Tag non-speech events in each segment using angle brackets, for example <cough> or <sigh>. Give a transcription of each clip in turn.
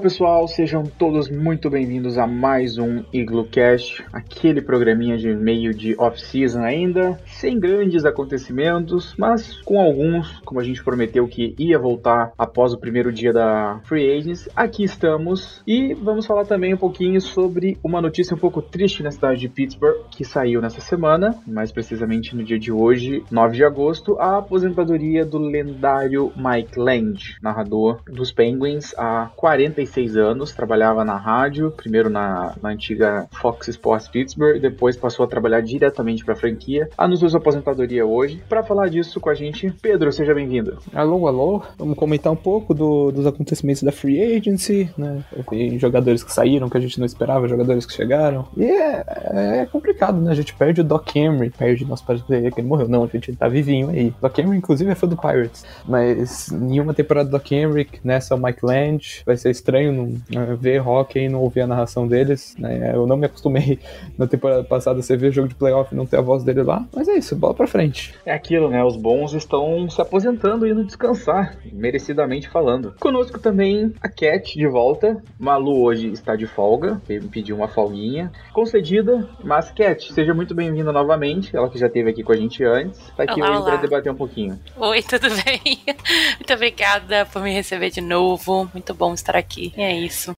pessoal, sejam todos muito bem-vindos a mais um Iglocast, aquele programinha de meio de off-season ainda, sem grandes acontecimentos, mas com alguns, como a gente prometeu que ia voltar após o primeiro dia da Free Agents, aqui estamos. E vamos falar também um pouquinho sobre uma notícia um pouco triste na cidade de Pittsburgh, que saiu nessa semana, mais precisamente no dia de hoje, 9 de agosto, a aposentadoria do lendário Mike Land, narrador dos Penguins há 40 46 anos, trabalhava na rádio, primeiro na, na antiga Fox Sports Pittsburgh, depois passou a trabalhar diretamente para a franquia. Anunciou sua aposentadoria hoje. Para falar disso com a gente, Pedro, seja bem-vindo. Alô, alô. Vamos comentar um pouco do, dos acontecimentos da Free Agency, né? jogadores que saíram que a gente não esperava, jogadores que chegaram. E é, é complicado, né? A gente perde o Doc Henry, perde nosso parceiro que ele morreu. Não, a gente tá vivinho aí. Doc Henry, inclusive, é fã do Pirates. Mas nenhuma temporada do Doc Henry, nessa o Mike Land, vai ser estranho não, né, ver hockey e não ouvir a narração deles. Né? Eu não me acostumei <laughs> na temporada passada você ver jogo de playoff e não ter a voz dele lá. Mas é isso, bola pra frente. É aquilo, né? Os bons estão se aposentando e indo descansar, merecidamente falando. Conosco também a Cat de volta. Malu hoje está de folga, me pediu uma folguinha. Concedida, mas Cat, seja muito bem-vinda novamente. Ela que já esteve aqui com a gente antes. Tá aqui olá, hoje para debater um pouquinho. Oi, tudo bem? <laughs> Muito obrigada por me receber de novo. Muito bom estar aqui E é isso.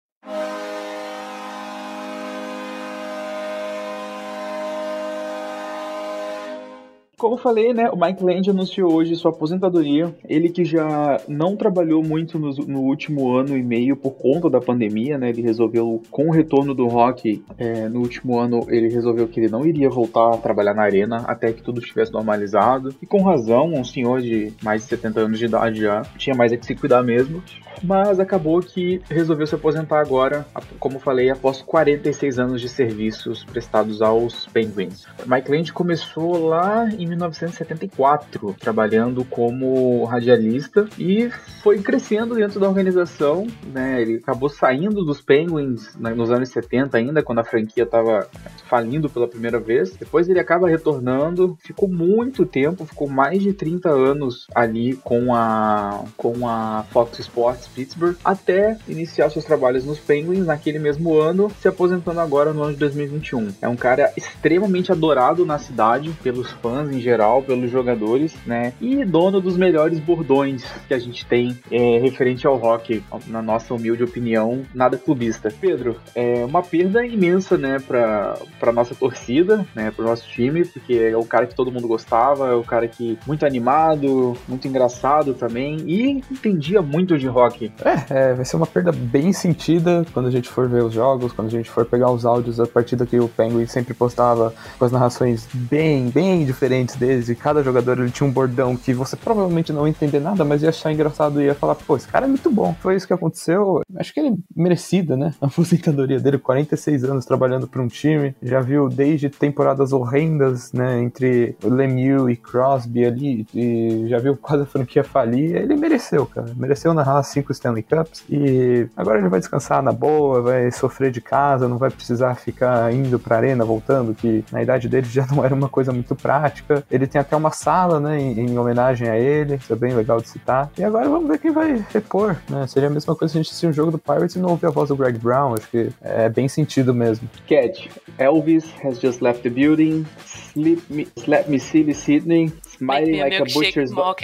Como falei, né, o Mike Land anunciou hoje sua aposentadoria. Ele que já não trabalhou muito no, no, último ano e meio por conta da pandemia, né? Ele resolveu, com o retorno do rock é, no último ano, ele resolveu que ele não iria voltar a trabalhar na arena até que tudo estivesse normalizado. E com razão, um senhor de mais de 70 anos de idade já tinha mais é que se cuidar mesmo mas acabou que resolveu se aposentar agora, como falei, após 46 anos de serviços prestados aos Penguins. Mike Land começou lá em 1974, trabalhando como radialista e foi crescendo dentro da organização, né? Ele acabou saindo dos Penguins né, nos anos 70 ainda, quando a franquia estava falindo pela primeira vez. Depois ele acaba retornando, ficou muito tempo, ficou mais de 30 anos ali com a com a Fox Sports Pittsburgh, até iniciar seus trabalhos nos Penguins naquele mesmo ano, se aposentando agora no ano de 2021. É um cara extremamente adorado na cidade, pelos fãs em geral, pelos jogadores, né? E dono dos melhores bordões que a gente tem é, referente ao hockey, na nossa humilde opinião, nada clubista. Pedro, é uma perda imensa, né, pra, pra nossa torcida, né, pro nosso time, porque é o cara que todo mundo gostava, é o cara que muito animado, muito engraçado também, e entendia muito de hockey é, é, vai ser uma perda bem sentida quando a gente for ver os jogos, quando a gente for pegar os áudios a partida que o Penguin sempre postava com as narrações bem, bem diferentes deles, e cada jogador ele tinha um bordão que você provavelmente não ia entender nada, mas ia achar engraçado e ia falar, pô, esse cara é muito bom. Foi isso que aconteceu. Acho que ele merecida, né? <laughs> A aposentadoria dele, 46 anos trabalhando para um time, já viu desde temporadas horrendas, né, entre Lemieux e Crosby ali, e já viu quase a franquia falir. Ele mereceu, cara. Mereceu narrar cinco Stanley Cups e agora ele vai descansar na boa, vai sofrer de casa, não vai precisar ficar indo pra arena, voltando, que na idade dele já não era uma coisa muito prática. Ele tem até uma sala, né, em, em homenagem a ele, isso é bem legal de citar. E agora vamos ver quem vai repor, né? Seria a mesma coisa se a gente assistir um jogo do Pirates e não ouvir a voz do Greg Brown, acho que é bem sentido mesmo. Cat, Elvis has just left the building, sleep me, slap me silly Sydney, smiling like a, a butcher's dog.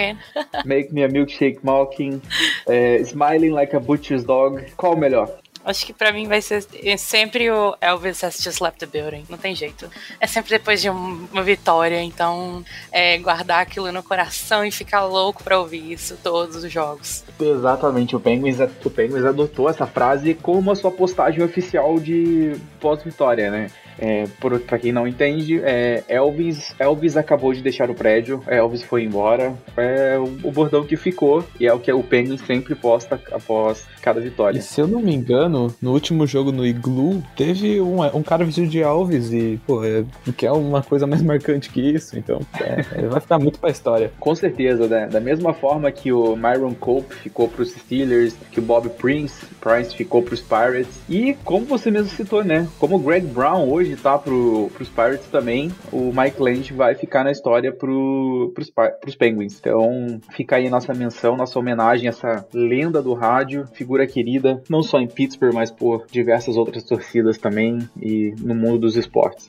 Make me a milkshake mocking. É, <laughs> smiling like a butcher's dog. Qual o melhor? Acho que pra mim vai ser sempre o Elvis has just left the building. Não tem jeito. É sempre depois de uma vitória. Então, é guardar aquilo no coração e ficar louco pra ouvir isso todos os jogos. Exatamente. O Penguins, o Penguins adotou essa frase como a sua postagem oficial de pós-vitória, né? É, para quem não entende, é, Elvis, Elvis acabou de deixar o prédio, Elvis foi embora. É o, o bordão que ficou e é o que o Penguin sempre posta após cada vitória. E se eu não me engano, no último jogo no Igloo, teve um, um cara vestido de Elvis e, pô, é, que é uma coisa mais marcante que isso, então é, vai ficar muito pra história. Com certeza, né? Da mesma forma que o Myron Cope ficou pros Steelers, que o Bob Prince, Prince ficou pros Pirates, e como você mesmo citou, né? Como o Greg Brown hoje tá pro, pros Pirates também, o Mike Lange vai ficar na história pro, pros, pros Penguins. Então fica aí nossa menção, nossa homenagem a essa lenda do rádio, figura querida, não só em Pittsburgh, mas por diversas outras torcidas também e no mundo dos esportes.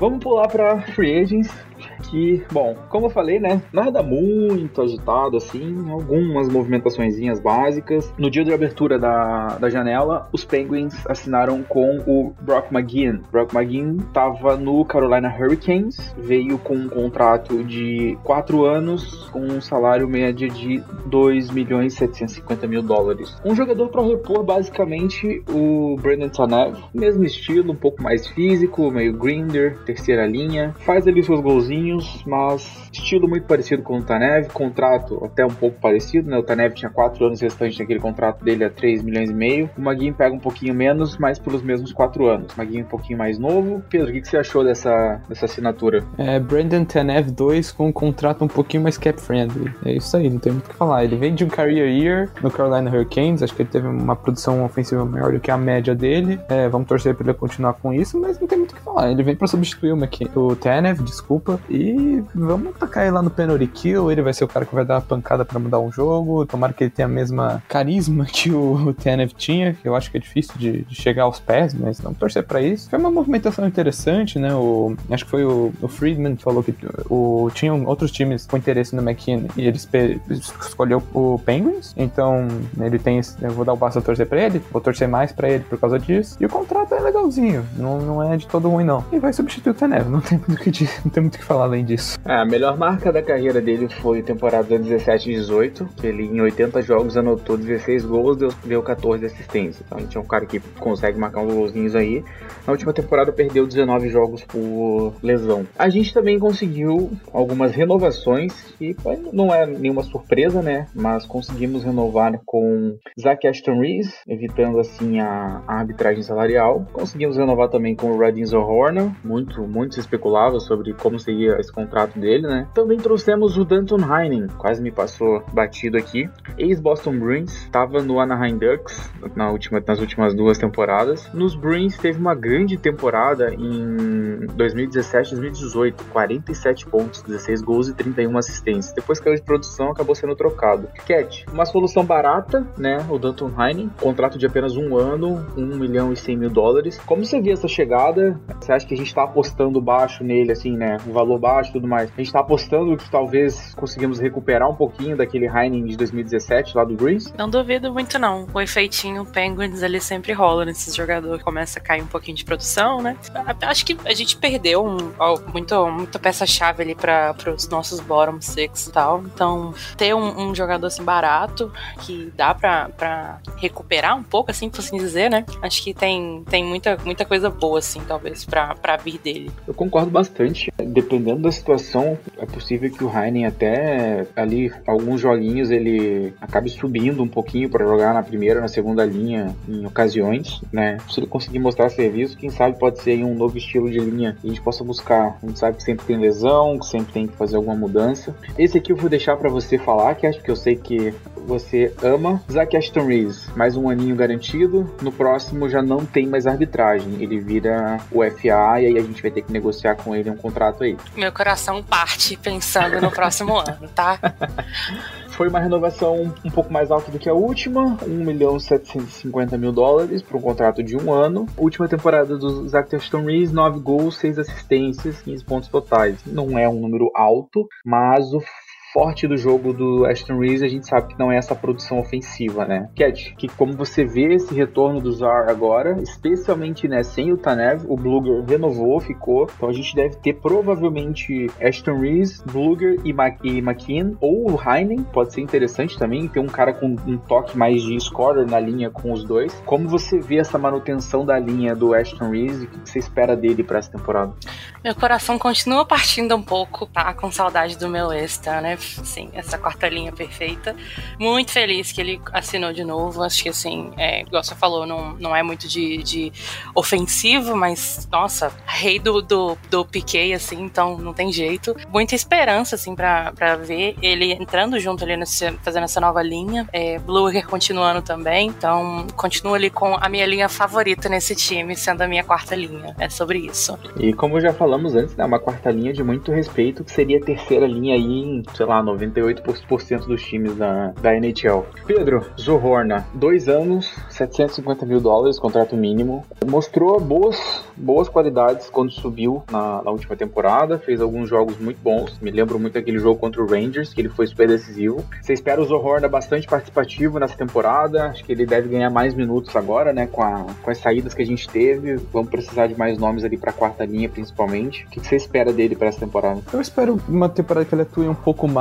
Vamos pular para Free Agents, que, bom, como eu falei, né, nada muito agitado assim, algumas movimentações básicas. No dia de abertura da, da janela, os Penguins assinaram com o Brock McGinn. Brock McGinn estava no Carolina Hurricanes, veio com um contrato de 4 anos, com um salário médio de 2 milhões e 750 mil dólares. Um jogador para repor basicamente o Brandon Tanev, mesmo estilo, um pouco mais físico, meio grinder, terceira linha. Faz ali seus golzinhos, mas estilo muito parecido com o Tanev, contrato até um pouco parecido, né? O Tanev tinha 4 anos restante daquele contrato dele a 3 milhões e meio. O Maguinho pega um pouquinho menos, mas pelos mesmos 4 anos. O Maguinho um pouquinho mais novo. Pedro, o que, que você achou dessa, dessa assinatura? É, Brandon Tanev 2 com um contrato um pouquinho mais cap-friendly. É isso aí, não tem muito o que falar. Ele vem de um career year no Carolina Hurricanes, acho que ele teve uma produção ofensiva maior do que a média dele. É, vamos torcer para ele continuar com isso, mas não tem muito o que falar. Ele vem para substituir o, Tanev, desculpa. E vamos tacar ele lá no penalty kill. Ele vai ser o cara que vai dar a pancada para mudar um jogo. Tomara que ele tenha a mesma carisma <laughs> que o, Tanev tinha, que eu acho que é difícil de, de chegar aos pés, mas vamos torcer para isso. Foi uma movimentação interessante, né? O, acho que foi o, o Friedman que falou que o, tinham outros times com interesse no McKinney e ele escolheu o Penguins. Então ele tem. Eu vou dar o passo a torcer pra ele, vou torcer mais para ele por causa disso. E o contrato é legalzinho, não, não é de todo ruim, não. E vai substituir o Tanev, não tem muito que não tem muito o que falar além disso. É, a melhor marca da carreira dele foi temporada 17 e 18, que ele em 80 jogos anotou 16 gols, deu, deu 14 assistências. Então a gente é um cara que consegue marcar uns golzinhos aí. Na última temporada perdeu 19 jogos por lesão. A gente também conseguiu algumas renovações e não é nenhuma surpresa, né? Mas conseguimos renovar com Zach Ashton Reese, evitando assim a, a arbitragem salarial. Conseguimos renovar também com o Radin Zohorna, muito muito, se especulava sobre como seria esse contrato dele, né? Também trouxemos o Danton Heinen, quase me passou batido aqui. Ex-Boston Bruins, estava no Anaheim Ducks na última, nas últimas duas temporadas. Nos Bruins teve uma grande temporada em 2017 2018, 47 pontos, 16 gols e 31 assistências. Depois caiu de produção, acabou sendo trocado. Cat, uma solução barata, né? O Danton Heinen, contrato de apenas um ano, 1 milhão e 100 mil dólares. Como você vê essa chegada? Você acha que a gente está apostando apostando baixo nele, assim, né? O valor baixo e tudo mais. A gente tá apostando que talvez conseguimos recuperar um pouquinho daquele Heining de 2017 lá do Greens? Não duvido muito, não. O efeitinho Penguins ele sempre rola nesses jogadores. Começa a cair um pouquinho de produção, né? Acho que a gente perdeu um, muito, muita peça-chave ali para os nossos bottom six e tal. Então, ter um, um, jogador assim barato que dá para recuperar um pouco, assim, por assim dizer, né? Acho que tem, tem muita, muita coisa boa, assim, talvez, para vir dele. Eu concordo bastante. Dependendo da situação, é possível que o Heinen até ali alguns joguinhos ele acabe subindo um pouquinho para jogar na primeira, na segunda linha em ocasiões, né? Se ele conseguir mostrar serviço, quem sabe pode ser um novo estilo de linha que a gente possa buscar. A gente sabe que sempre tem lesão, que sempre tem que fazer alguma mudança. Esse aqui eu vou deixar para você falar, que acho que eu sei que você ama. Zack Ashton Reeves, mais um aninho garantido. No próximo já não tem mais arbitragem. Ele vira o FA e aí a gente vai ter que negociar com ele um contrato aí. Meu coração parte pensando no próximo <laughs> ano, tá? Foi uma renovação um pouco mais alta do que a última, 1 milhão 750 mil dólares para um contrato de um ano. Última temporada do Zach Ashton Reeves, 9 gols, 6 assistências, 15 pontos totais. Não é um número alto, mas o forte do jogo do Aston Reeves, a gente sabe que não é essa produção ofensiva, né? Cat, que como você vê esse retorno do Zar agora, especialmente né, sem o Tanev, o Bluger renovou, ficou. Então a gente deve ter provavelmente Aston Reeves, Bluger e, Ma e McKean, ou o Heinen, pode ser interessante também, ter um cara com um toque mais de scorer na linha com os dois. Como você vê essa manutenção da linha do Aston Reeves e o que você espera dele para essa temporada? Meu coração continua partindo um pouco, tá? Com saudade do meu extra, né? Sim, essa quarta linha perfeita. Muito feliz que ele assinou de novo. Acho que, assim, é, igual você falou, não, não é muito de, de ofensivo, mas, nossa, rei do, do, do Piquet, assim, então não tem jeito. Muita esperança, assim, pra, pra ver ele entrando junto ali, nesse, fazendo essa nova linha. É, continuando também, então continua ali com a minha linha favorita nesse time, sendo a minha quarta linha. É sobre isso. E como já falamos antes, né, uma quarta linha de muito respeito, que seria a terceira linha aí sei lá, 98% dos times da, da NHL. Pedro, Zohorna, dois anos, 750 mil dólares, contrato mínimo. Mostrou boas, boas qualidades quando subiu na, na última temporada, fez alguns jogos muito bons. Me lembro muito daquele jogo contra o Rangers, que ele foi super decisivo. Você espera o Zohorna bastante participativo nessa temporada, acho que ele deve ganhar mais minutos agora, né, com, a, com as saídas que a gente teve. Vamos precisar de mais nomes ali para quarta linha, principalmente. O que você espera dele para essa temporada? Eu espero uma temporada que ele atue um pouco mais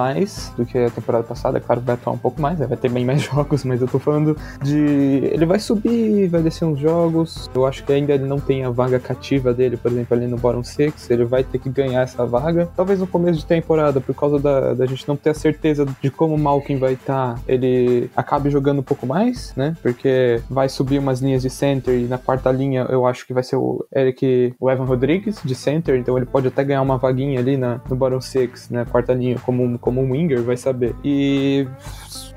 do que a temporada passada. Claro, vai atuar um pouco mais, né? vai ter bem mais <laughs> jogos, mas eu tô falando de. Ele vai subir, vai descer uns jogos. Eu acho que ainda ele não tem a vaga cativa dele, por exemplo, ali no Bottom Six. Ele vai ter que ganhar essa vaga. Talvez no começo de temporada, por causa da, da gente não ter a certeza de como o Malkin vai estar, tá, ele acabe jogando um pouco mais, né? Porque vai subir umas linhas de center e na quarta linha eu acho que vai ser o Eric, o Evan Rodrigues de center, então ele pode até ganhar uma vaguinha ali na, no bottom six, né? Quarta linha, como, como um winger, vai saber. E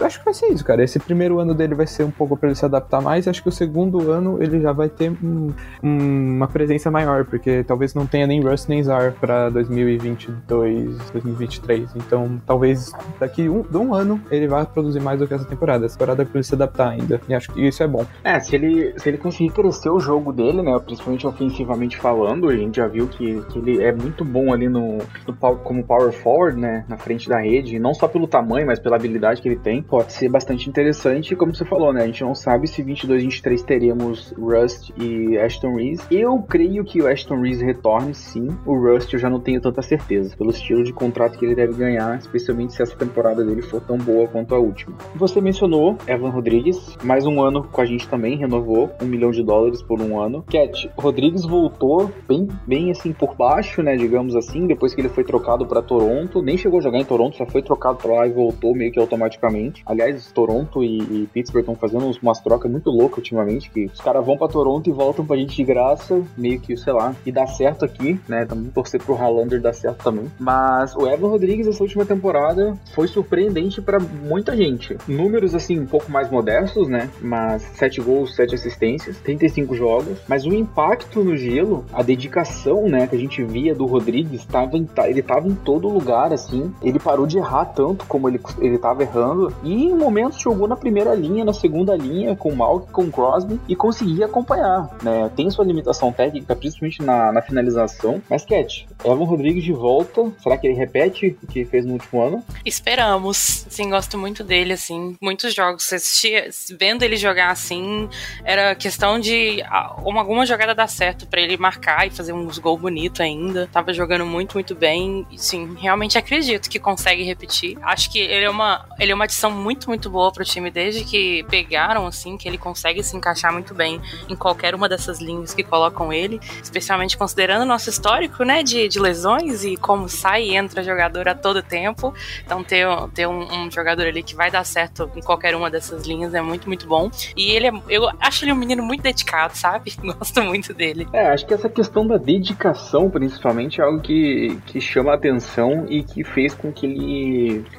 acho que vai ser isso, cara. Esse primeiro ano dele vai ser um pouco para ele se adaptar mais. Acho que o segundo ano ele já vai ter um, um, uma presença maior, porque talvez não tenha nem Rust nem Zar para 2022, 2023. Então, talvez daqui um, um ano ele vai produzir mais do que essa temporada. Essa temporada é pra ele se adaptar ainda. E acho que isso é bom. É, se ele, se ele conseguir crescer o jogo dele, né? Principalmente ofensivamente falando, a gente já viu que, que ele é muito bom ali no, no como power forward, né? Na frente da rede. Não só pelo tamanho, mas pela habilidade que ele tem pode ser bastante interessante. Como você falou, né? A gente não sabe se 22, 23 teremos Rust e Ashton Reese. Eu creio que o Ashton Reese retorne sim. O Rust eu já não tenho tanta certeza, pelo estilo de contrato que ele deve ganhar, especialmente se essa temporada dele for tão boa quanto a última. Você mencionou Evan Rodrigues, mais um ano com a gente também, renovou um milhão de dólares por um ano. Cat, Rodrigues voltou bem, bem assim por baixo, né? Digamos assim, depois que ele foi trocado para Toronto. Nem chegou a jogar em Toronto, só foi trocado para lá e voltou meio que automaticamente. Aliás, Toronto e, e Pittsburgh estão fazendo umas trocas muito loucas ultimamente, que os caras vão para Toronto e voltam pra gente de graça, meio que, sei lá, e dá certo aqui, né? Também torcer pro Halander dar certo também. Mas o Evan Rodrigues, essa última temporada, foi surpreendente para muita gente. Números, assim, um pouco mais modestos, né? Mas 7 gols, 7 assistências, 35 jogos. Mas o impacto no gelo, a dedicação, né, que a gente via do Rodrigues, tava em, ele tava em todo lugar, assim. Ele parou de errar tanto como ele, ele tava errando. E em momentos jogou na primeira linha, na segunda linha, com o Malk, com o Crosby, e conseguia acompanhar, né? Tem sua limitação técnica, principalmente na, na finalização. Mas, Cat, Evan Rodrigues de volta, será que ele repete o que fez no último ano? Esperamos. Sim, gosto muito dele, assim. Muitos jogos, assistia, vendo ele jogar assim, era questão de uma, alguma jogada dar certo para ele marcar e fazer uns gols bonitos ainda. Tava jogando muito, muito bem. Sim, realmente acredito que consegue repetir. Acho que ele é uma, ele é uma adição muito, muito boa pro time desde que pegaram, assim, que ele consegue se encaixar muito bem em qualquer uma dessas linhas que colocam ele, especialmente considerando o nosso histórico, né, de, de lesões e como sai e entra jogador a todo tempo. Então, ter, ter um, um, jogador ali que vai dar certo em qualquer uma dessas linhas é muito, muito bom. E ele é, eu acho ele um menino muito dedicado, sabe? <laughs> Gosto muito dele. É, acho que essa questão da dedicação, principalmente, é algo que, que chama a atenção e que fez com que ele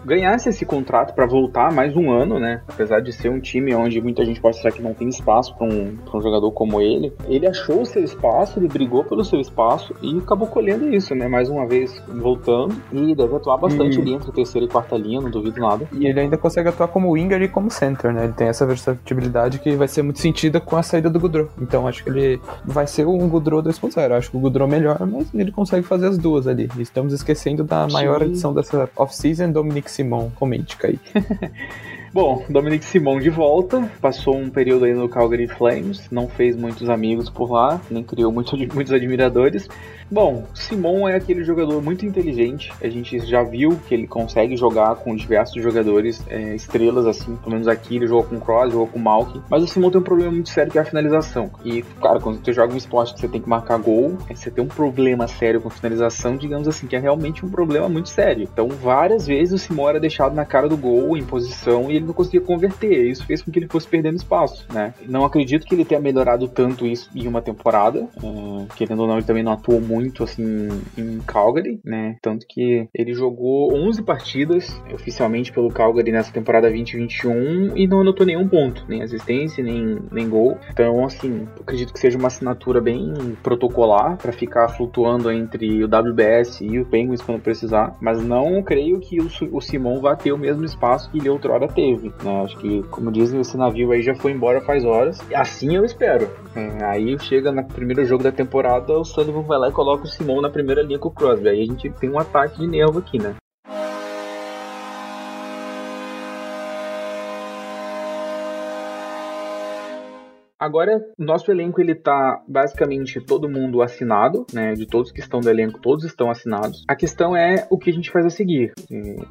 ganhasse esse contrato para voltar mais um ano, né? Apesar de ser um time onde muita gente pode achar que não tem espaço para um, um jogador como ele, ele achou o seu espaço, ele brigou pelo seu espaço e acabou colhendo isso, né? Mais uma vez voltando e deve atuar bastante hum. ali entre terceira e quarta linha, não duvido nada. E ele ainda consegue atuar como winger e como center, né? Ele tem essa versatilidade que vai ser muito sentida com a saída do Gudro. Então acho que ele vai ser um Gudro 2.0. Acho que o Gudro melhor, mas ele consegue fazer as duas ali. Estamos esquecendo da maior Sim. edição dessa off off-season, Dominic Simon, comente, aí. <laughs> Bom, Dominic Simon de volta, passou um período aí no Calgary Flames, não fez muitos amigos por lá, nem criou muito, <laughs> muitos admiradores, Bom, Simon é aquele jogador muito inteligente. A gente já viu que ele consegue jogar com diversos jogadores é, estrelas, assim. Pelo menos aqui ele jogou com Cross, jogou com Malkin. Mas o Simon tem um problema muito sério que é a finalização. E, cara, quando você joga um esporte que você tem que marcar gol, você tem um problema sério com finalização, digamos assim, que é realmente um problema muito sério. Então, várias vezes o Simon era deixado na cara do gol, em posição, e ele não conseguia converter. Isso fez com que ele fosse perdendo espaço, né? Não acredito que ele tenha melhorado tanto isso em uma temporada. Uh, querendo ou não, ele também não atuou muito assim em Calgary, né? Tanto que ele jogou 11 partidas oficialmente pelo Calgary nessa temporada 2021 e não anotou nenhum ponto, nem assistência, nem, nem gol. Então, assim, acredito que seja uma assinatura bem protocolar para ficar flutuando entre o WBS e o Penguins quando precisar, mas não creio que o, o Simon vá ter o mesmo espaço que ele outrora teve, né? Acho que, como dizem, esse navio aí já foi embora faz horas. Assim eu espero. É, aí chega no primeiro jogo da temporada, o Sullivan vai lá e coloca o Simon na primeira linha com o Crosby. Aí a gente tem um ataque de nervo aqui, né? Agora, nosso elenco ele tá basicamente todo mundo assinado, né? De todos que estão do elenco, todos estão assinados. A questão é o que a gente faz a seguir.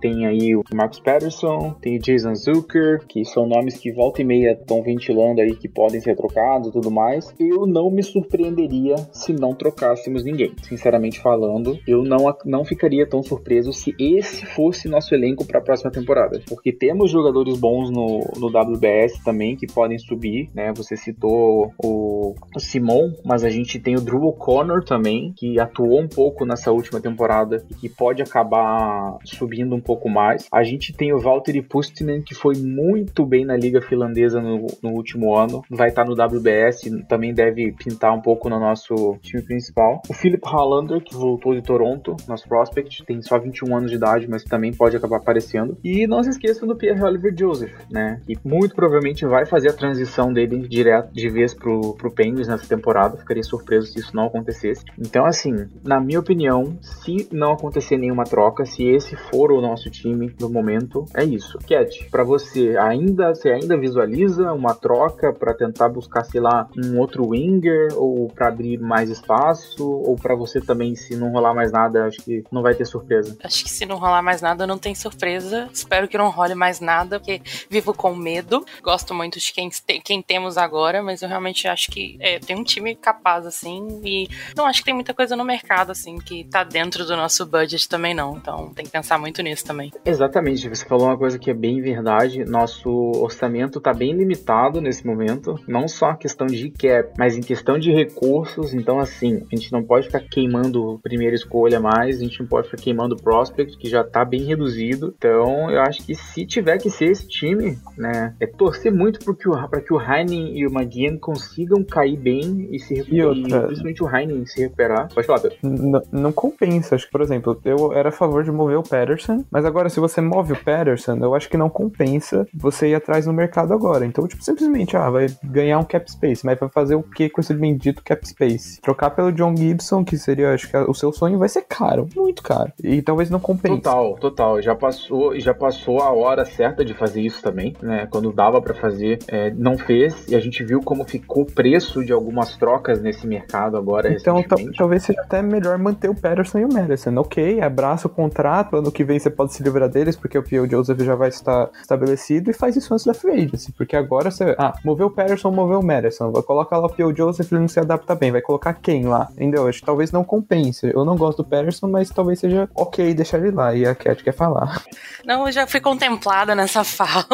Tem aí o Marcus Patterson, tem o Jason Zucker, que são nomes que volta e meia estão ventilando aí que podem ser trocados e tudo mais. Eu não me surpreenderia se não trocássemos ninguém. Sinceramente falando, eu não, não ficaria tão surpreso se esse fosse nosso elenco para a próxima temporada. Porque temos jogadores bons no, no WBS também que podem subir, né? Você citou citou o, o Simon, mas a gente tem o Drew O'Connor também, que atuou um pouco nessa última temporada e que pode acabar subindo um pouco mais. A gente tem o Valtteri Pustinen, que foi muito bem na liga finlandesa no, no último ano, vai estar no WBS, também deve pintar um pouco no nosso time principal. O Philip Hollander, que voltou de Toronto, nosso prospect, tem só 21 anos de idade, mas também pode acabar aparecendo. E não se esqueçam do Pierre Oliver Joseph, né, que muito provavelmente vai fazer a transição dele direto de vez pro, pro Penguins nessa temporada. Ficaria surpreso se isso não acontecesse. Então, assim, na minha opinião, se não acontecer nenhuma troca, se esse for o nosso time no momento, é isso. Cat, para você, ainda você ainda visualiza uma troca para tentar buscar, sei lá, um outro winger ou para abrir mais espaço ou para você também, se não rolar mais nada, acho que não vai ter surpresa. Acho que se não rolar mais nada, não tem surpresa. Espero que não role mais nada, porque vivo com medo. Gosto muito de quem, quem temos agora mas eu realmente acho que é, tem um time capaz, assim, e não acho que tem muita coisa no mercado, assim, que tá dentro do nosso budget também não. Então tem que pensar muito nisso também. Exatamente, você falou uma coisa que é bem verdade. Nosso orçamento tá bem limitado nesse momento, não só a questão de cap, mas em questão de recursos. Então, assim, a gente não pode ficar queimando primeira escolha mais, a gente não pode ficar queimando prospect, que já tá bem reduzido. Então, eu acho que se tiver que ser esse time, né, é torcer muito para que o, Heinen e o McGinn consigam cair bem e se recuperar. E, principalmente o Heinen se recuperar. Pode falar, Pedro. Não, não compensa. Acho que, por exemplo, eu era a favor de mover o Patterson, mas agora, se você move o Patterson, eu acho que não compensa você ir atrás no mercado agora. Então, tipo, simplesmente, ah, vai ganhar um cap space, mas vai fazer o que com esse bendito cap space? Trocar pelo John Gibson, que seria, acho que o seu sonho vai ser caro, muito caro. E talvez não compense. Total, total. Já passou, já passou a hora certa de fazer isso também, né? Quando dava para fazer, é, não fez, e a gente viu como ficou o preço de algumas trocas nesse mercado agora. Então talvez seja até melhor manter o Patterson e o Madison. Ok, abraça o contrato, ano que vem você pode se livrar deles, porque o P.O. Joseph já vai estar estabelecido e faz isso antes da free agency. Porque agora você. Ah, moveu o Patterson, moveu o Madison. Vai colocar lá o P.O. Joseph, ele não se adapta bem. Vai colocar quem lá? Entendeu? Acho que talvez não compense. Eu não gosto do Patterson, mas talvez seja ok deixar ele lá. E a Cat quer falar. Não, eu já fui contemplada nessa <laughs> fala.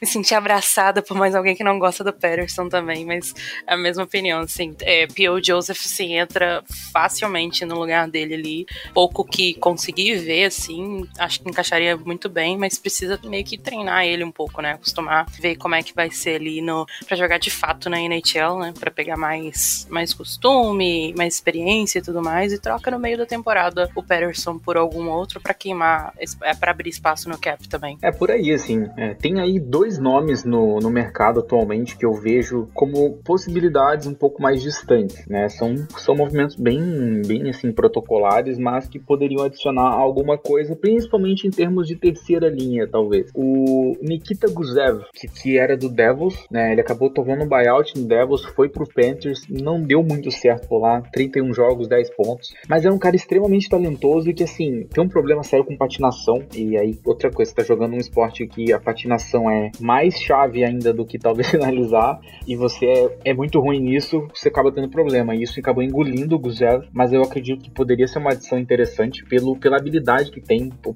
Me senti abraçada por mais alguém que não gosta do Patterson também, mas a mesma opinião, assim. É, P.O. Joseph, assim, entra facilmente no lugar dele ali. Pouco que consegui ver, assim, acho que encaixaria muito bem, mas precisa meio que treinar ele um pouco, né? Acostumar, ver como é que vai ser ali no, pra jogar de fato na NHL, né? Pra pegar mais, mais costume, mais experiência e tudo mais, e troca no meio da temporada o Patterson por algum outro para queimar, é, para abrir espaço no cap também. É por aí, assim. É, tem aí dois nomes no, no mercado atualmente que eu vejo como possibilidades um pouco mais distantes, né? São, são movimentos bem, bem assim protocolares, mas que poderiam adicionar alguma coisa, principalmente em termos de terceira linha, talvez. O Nikita Gusev, que, que era do Devils, né? Ele acabou tomando um buyout no Devils, foi pro Panthers, não deu muito certo por lá, 31 jogos, 10 pontos, mas é um cara extremamente talentoso e que assim, tem um problema sério com patinação, e aí outra coisa, tá jogando um esporte que a patinação é mais chave ainda do que talvez <laughs> finalizar, e você é, é muito ruim nisso, você acaba tendo problema. E isso acabou engolindo o Guzev, mas eu acredito que poderia ser uma adição interessante pelo, pela habilidade que tem, o,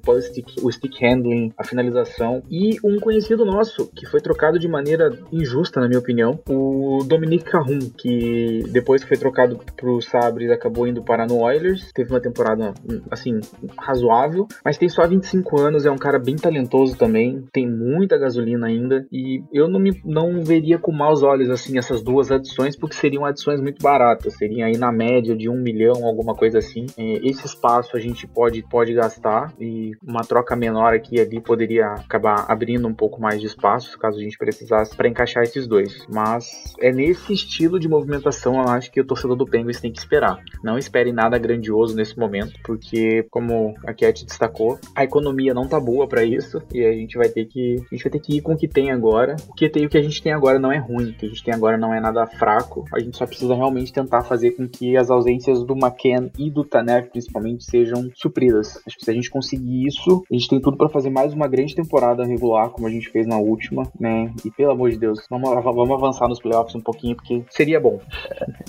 o stick handling, a finalização. E um conhecido nosso, que foi trocado de maneira injusta, na minha opinião, o Dominique Carrum, que depois que foi trocado pro Sabres acabou indo parar no Oilers, teve uma temporada, assim, razoável, mas tem só 25 anos, é um cara bem talentoso também, tem muita gasolina ainda, e eu não, me, não veria com maus olhos, assim, essas duas adições, porque seriam adições muito baratas, seriam aí na média de um milhão, alguma coisa assim. É, esse espaço a gente pode, pode gastar, e uma troca menor aqui e ali poderia acabar abrindo um pouco mais de espaço, caso a gente precisasse, para encaixar esses dois. Mas é nesse estilo de movimentação, eu acho que o torcedor do Penguins tem que esperar. Não espere nada grandioso nesse momento, porque, como a Cat destacou, a economia não tá boa para isso, e a gente vai ter que a gente vai ter que ir com o que tem agora. O que, tem, o que a gente tem agora não é ruim, gente tem agora não é nada fraco. A gente só precisa realmente tentar fazer com que as ausências do McCann e do Tanev, principalmente, sejam supridas. Acho que se a gente conseguir isso, a gente tem tudo para fazer mais uma grande temporada regular, como a gente fez na última, né? E pelo amor de Deus, vamos, vamos avançar nos playoffs um pouquinho, porque seria bom.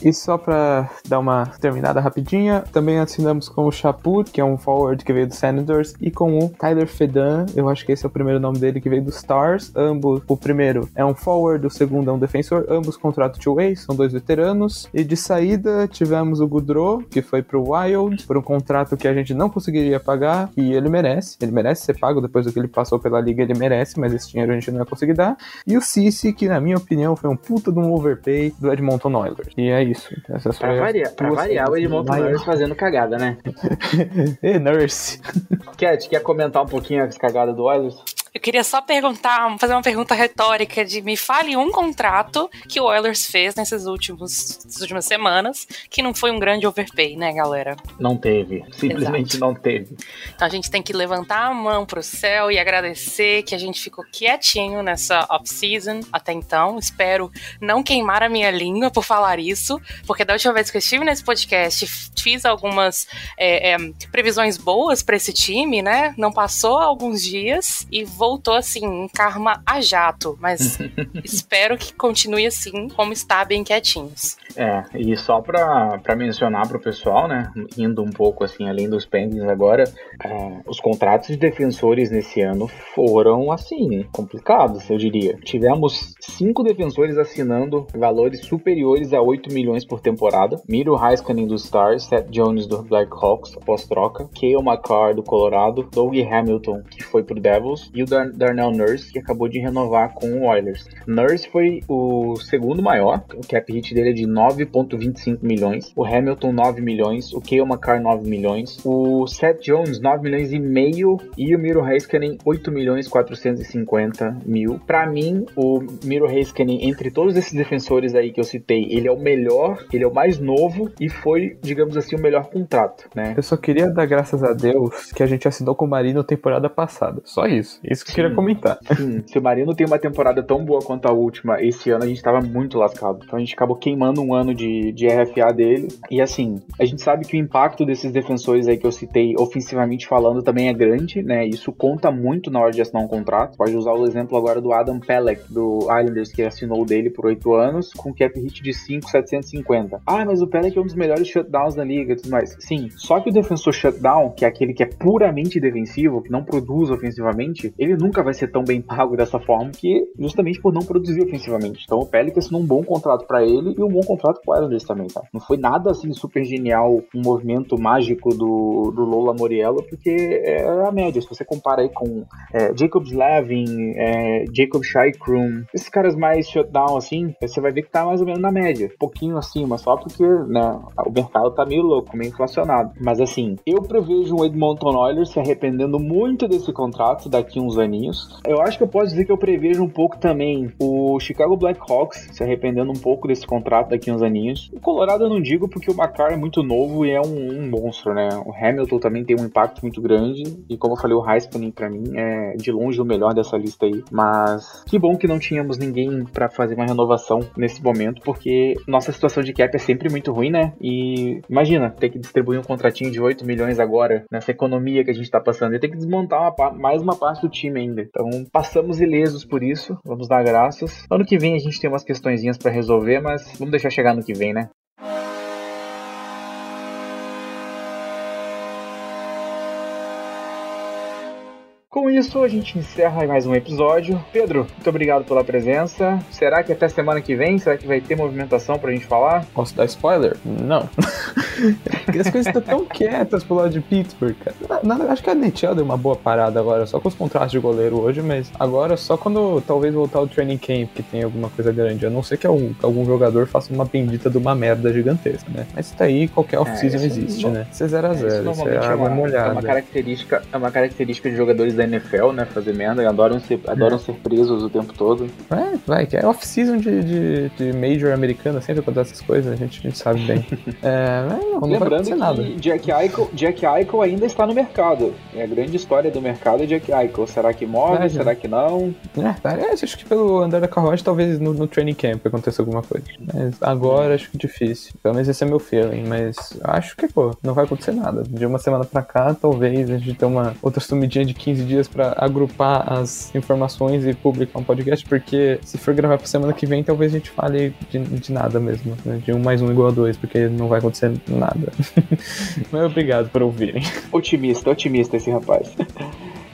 E só para dar uma terminada rapidinha, também assinamos com o Chaput, que é um forward que veio do Senators, e com o Tyler Fedan, eu acho que esse é o primeiro nome dele, que veio do Stars. Ambos, o primeiro é um forward, o segundo é um defensor, ambos contrato two-way, são dois veteranos. E de saída tivemos o Goudreau, que foi pro Wild, por um contrato que a gente não conseguiria pagar, e ele merece, ele merece ser pago depois do que ele passou pela liga, ele merece, mas esse dinheiro a gente não ia conseguir dar. E o Cici, que na minha opinião foi um puta de um overpay do Edmonton Oilers. E é isso. Essas pra variar, pra variar o Edmonton Oilers fazendo cagada, né? <laughs> e Nurse. Cat, quer comentar um pouquinho as cagadas do Oilers? Eu queria só perguntar, fazer uma pergunta retórica de me fale um contrato que o Oilers fez nesses últimos, nessas últimas semanas que não foi um grande overpay, né, galera? Não teve. Simplesmente Exato. não teve. Então a gente tem que levantar a mão pro céu e agradecer que a gente ficou quietinho nessa off-season até então. Espero não queimar a minha língua por falar isso, porque da última vez que eu estive nesse podcast fiz algumas é, é, previsões boas para esse time, né? Não passou alguns dias e vou voltou assim, um karma a jato, mas <laughs> espero que continue assim, como está, bem quietinhos. É, e só pra, pra mencionar pro pessoal, né, indo um pouco assim, além dos Penguins agora, é, os contratos de defensores nesse ano foram, assim, complicados, eu diria. Tivemos cinco defensores assinando valores superiores a 8 milhões por temporada. Miro Heiskanen do Stars, Seth Jones do Blackhawks, após troca, Kale McCarr do Colorado, Doug Hamilton, que foi pro Devils, e o Dar Darnell Nurse, que acabou de renovar com o Oilers. Nurse foi o segundo maior, o cap hit dele é de 9,25 milhões, o Hamilton 9 milhões, o Kale McCarr 9 milhões, o Seth Jones 9 milhões e meio e o Miro Heiskanen 8 milhões 450 mil. Para mim, o Miro Heiskanen, entre todos esses defensores aí que eu citei, ele é o melhor, ele é o mais novo e foi, digamos assim, o melhor contrato, né? Eu só queria dar graças a Deus que a gente assinou com o Marino temporada passada. Só isso. Isso que eu queria comentar. Sim, se o Marino tem uma temporada tão boa quanto a última, esse ano a gente tava muito lascado. Então a gente acabou queimando um ano de, de RFA dele. E assim, a gente sabe que o impacto desses defensores aí que eu citei, ofensivamente falando, também é grande, né? Isso conta muito na hora de assinar um contrato. Pode usar o exemplo agora do Adam Pelech, do Islanders, que assinou dele por oito anos, com cap hit de 5,750. Ah, mas o Pelech é um dos melhores shutdowns da liga e tudo mais. Sim, só que o defensor shutdown, que é aquele que é puramente defensivo, que não produz ofensivamente, ele ele nunca vai ser tão bem pago dessa forma, que justamente por não produzir ofensivamente. Então o Pelicans assinou um bom contrato para ele e um bom contrato com o Islanders também, tá? Não foi nada assim super genial, um movimento mágico do, do Lola Moriello, porque é a média. Se você compara aí com é, Jacob Slavin, é, Jacob Scheikrum, esses caras mais shutdown assim, você vai ver que tá mais ou menos na média, um pouquinho acima, só porque né, o mercado tá meio louco, meio inflacionado. Mas assim, eu prevejo o Edmonton Oilers se arrependendo muito desse contrato daqui uns anos aninhos. Eu acho que eu posso dizer que eu prevejo um pouco também o Chicago Blackhawks se arrependendo um pouco desse contrato daqui uns aninhos. O Colorado eu não digo porque o Macar é muito novo e é um, um monstro, né? O Hamilton também tem um impacto muito grande e como eu falei, o Heiskanen para mim é de longe o melhor dessa lista aí. Mas que bom que não tínhamos ninguém para fazer uma renovação nesse momento, porque nossa situação de cap é sempre muito ruim, né? E imagina, ter que distribuir um contratinho de 8 milhões agora, nessa economia que a gente tá passando, e ter que desmontar uma, mais uma parte do time ainda. Então, passamos ilesos por isso, vamos dar graças. Ano que vem a gente tem umas questõezinhas para resolver, mas vamos deixar chegar no que vem, né? Com isso, a gente encerra mais um episódio. Pedro, muito obrigado pela presença. Será que até semana que vem? Será que vai ter movimentação pra gente falar? Posso dar spoiler? Não. <laughs> As coisas estão tão quietas pro lado de Pittsburgh, cara. Nada, acho que a NHL deu uma boa parada agora, só com os contratos de goleiro hoje, mas agora só quando talvez voltar o training camp que tem alguma coisa grande. A não ser que algum, que algum jogador faça uma bendita de uma merda gigantesca, né? Mas tá aí, qualquer off-season é, existe, né? Isso é 0 a 0 isso, é, água é molhada. É uma característica, é uma característica de jogadores da NFL, né? Fazer merda, adoram ser, adoram é. ser presos o tempo todo. É, vai, que é off-season de, de, de, Major americana, sempre acontece essas coisas, a gente, a gente sabe bem. <laughs> é, não, não Lembrando que nada. Jack Eichel, Jack Eichel ainda está no mercado. É a grande história do mercado é Jack Eichel. Será que morre? É, Será que não? É, parece, acho que pelo andar da carruagem, talvez no, no training camp aconteça alguma coisa. Mas agora acho que difícil. Pelo menos esse é meu feeling, mas acho que, pô, não vai acontecer nada. De uma semana pra cá, talvez a gente tenha uma outra sumidinha de 15 dias pra agrupar as informações e publicar um podcast, porque se for gravar pra semana que vem, talvez a gente fale de, de nada mesmo, né? De um mais um igual a dois, porque não vai acontecer nada. <laughs> Mas obrigado por ouvirem. Otimista, otimista esse rapaz.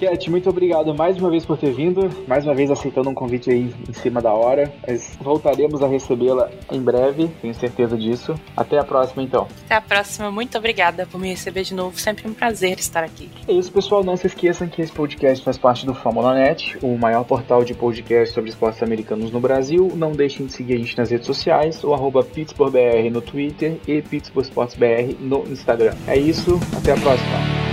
Cat, muito obrigado mais uma vez por ter vindo, mais uma vez aceitando um convite aí em cima da hora. Mas voltaremos a recebê-la em breve, tenho certeza disso. Até a próxima, então. Até a próxima, muito obrigada por me receber de novo, sempre um prazer estar aqui. É isso, pessoal. Não se esqueçam que esse podcast faz parte do Famulanet, o maior portal de podcast sobre esportes americanos no Brasil. Não deixem de seguir a gente nas redes sociais, o arroba PittsburghBR no Twitter e PittsburghSportsBR no Instagram. É isso, até a próxima.